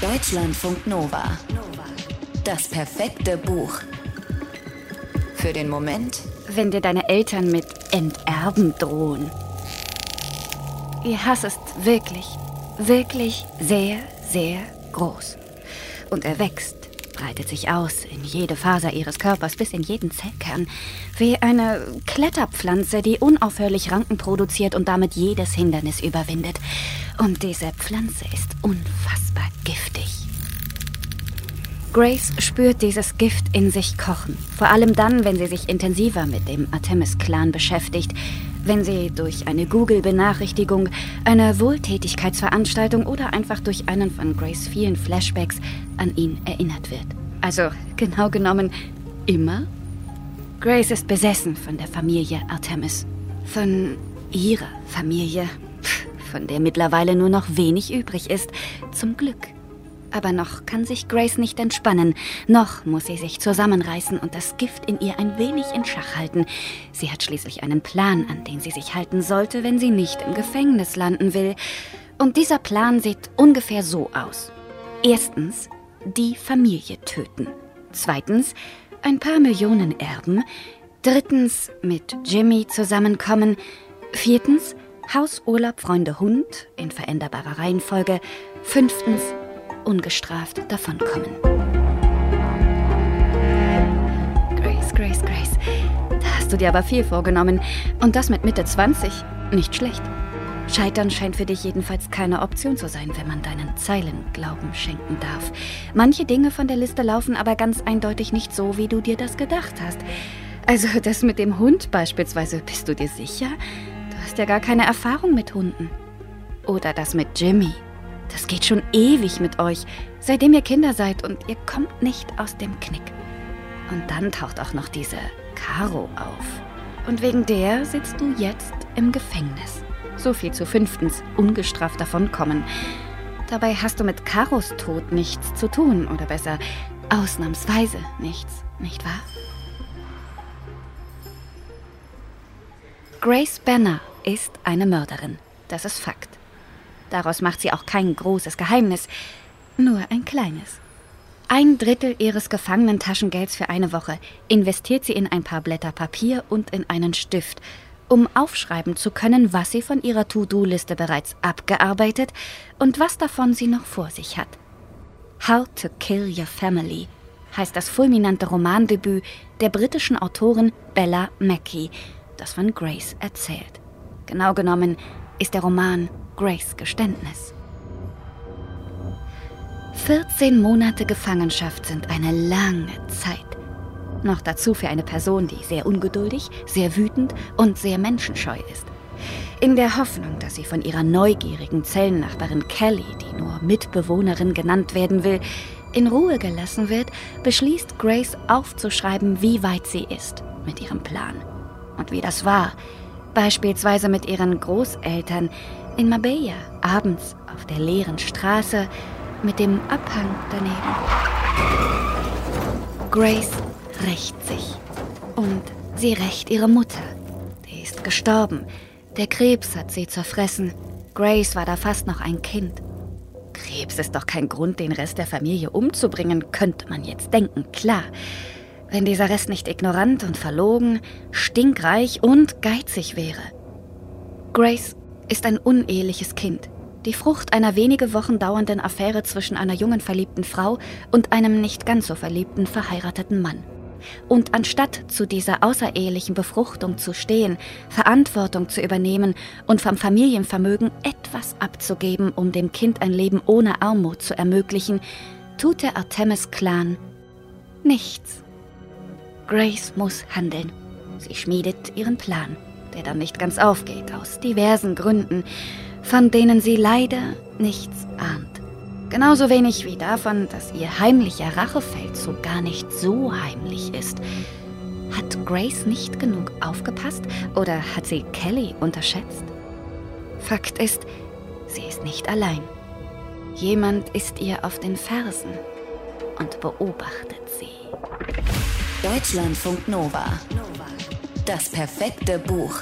Deutschlandfunk Nova. Das perfekte Buch. Für den Moment, wenn dir deine Eltern mit Enterben drohen. Ihr Hass ist wirklich, wirklich sehr, sehr groß. Und er wächst, breitet sich aus in jede Faser ihres Körpers bis in jeden Zellkern, wie eine Kletterpflanze, die unaufhörlich Ranken produziert und damit jedes Hindernis überwindet. Und diese Pflanze ist unfassbar giftig. Grace spürt dieses Gift in sich kochen, vor allem dann, wenn sie sich intensiver mit dem Artemis-Clan beschäftigt, wenn sie durch eine Google-Benachrichtigung, eine Wohltätigkeitsveranstaltung oder einfach durch einen von Grace vielen Flashbacks an ihn erinnert wird. Also genau genommen immer. Grace ist besessen von der Familie Artemis. Von ihrer Familie, von der mittlerweile nur noch wenig übrig ist. Zum Glück. Aber noch kann sich Grace nicht entspannen. Noch muss sie sich zusammenreißen und das Gift in ihr ein wenig in Schach halten. Sie hat schließlich einen Plan, an den sie sich halten sollte, wenn sie nicht im Gefängnis landen will. Und dieser Plan sieht ungefähr so aus. Erstens, die Familie töten. Zweitens, ein paar Millionen erben. Drittens, mit Jimmy zusammenkommen. Viertens, Haus, Urlaub, Freunde, Hund in veränderbarer Reihenfolge. Fünftens, ungestraft davonkommen. Grace, Grace, Grace. Da hast du dir aber viel vorgenommen. Und das mit Mitte 20. Nicht schlecht. Scheitern scheint für dich jedenfalls keine Option zu sein, wenn man deinen Zeilen Glauben schenken darf. Manche Dinge von der Liste laufen aber ganz eindeutig nicht so, wie du dir das gedacht hast. Also das mit dem Hund beispielsweise, bist du dir sicher? Du hast ja gar keine Erfahrung mit Hunden. Oder das mit Jimmy. Das geht schon ewig mit euch, seitdem ihr Kinder seid und ihr kommt nicht aus dem Knick. Und dann taucht auch noch diese Caro auf. Und wegen der sitzt du jetzt im Gefängnis. So viel zu fünftens, ungestraft davonkommen. Dabei hast du mit Caros Tod nichts zu tun, oder besser, ausnahmsweise nichts, nicht wahr? Grace Banner ist eine Mörderin. Das ist Fakt. Daraus macht sie auch kein großes Geheimnis, nur ein kleines. Ein Drittel ihres gefangenen Taschengelds für eine Woche investiert sie in ein paar Blätter Papier und in einen Stift, um aufschreiben zu können, was sie von ihrer To-Do-Liste bereits abgearbeitet und was davon sie noch vor sich hat. How to Kill Your Family heißt das fulminante Romandebüt der britischen Autorin Bella Mackey, das von Grace erzählt. Genau genommen ist der Roman Grace Geständnis. 14 Monate Gefangenschaft sind eine lange Zeit. Noch dazu für eine Person, die sehr ungeduldig, sehr wütend und sehr menschenscheu ist. In der Hoffnung, dass sie von ihrer neugierigen Zellennachbarin Kelly, die nur Mitbewohnerin genannt werden will, in Ruhe gelassen wird, beschließt Grace aufzuschreiben, wie weit sie ist mit ihrem Plan. Und wie das war, beispielsweise mit ihren Großeltern, in Marbella, abends auf der leeren Straße mit dem Abhang daneben. Grace rächt sich. Und sie rächt ihre Mutter. Die ist gestorben. Der Krebs hat sie zerfressen. Grace war da fast noch ein Kind. Krebs ist doch kein Grund, den Rest der Familie umzubringen, könnte man jetzt denken, klar. Wenn dieser Rest nicht ignorant und verlogen, stinkreich und geizig wäre. Grace ist ein uneheliches Kind. Die Frucht einer wenige Wochen dauernden Affäre zwischen einer jungen verliebten Frau und einem nicht ganz so verliebten verheirateten Mann. Und anstatt zu dieser außerehelichen Befruchtung zu stehen, Verantwortung zu übernehmen und vom Familienvermögen etwas abzugeben, um dem Kind ein Leben ohne Armut zu ermöglichen, tut der Artemis-Clan nichts. Grace muss handeln. Sie schmiedet ihren Plan der dann nicht ganz aufgeht, aus diversen Gründen, von denen sie leider nichts ahnt. Genauso wenig wie davon, dass ihr heimlicher Rachefeldzug gar nicht so heimlich ist. Hat Grace nicht genug aufgepasst oder hat sie Kelly unterschätzt? Fakt ist, sie ist nicht allein. Jemand ist ihr auf den Fersen und beobachtet sie. Deutschlandfunk Nova. Das perfekte Buch.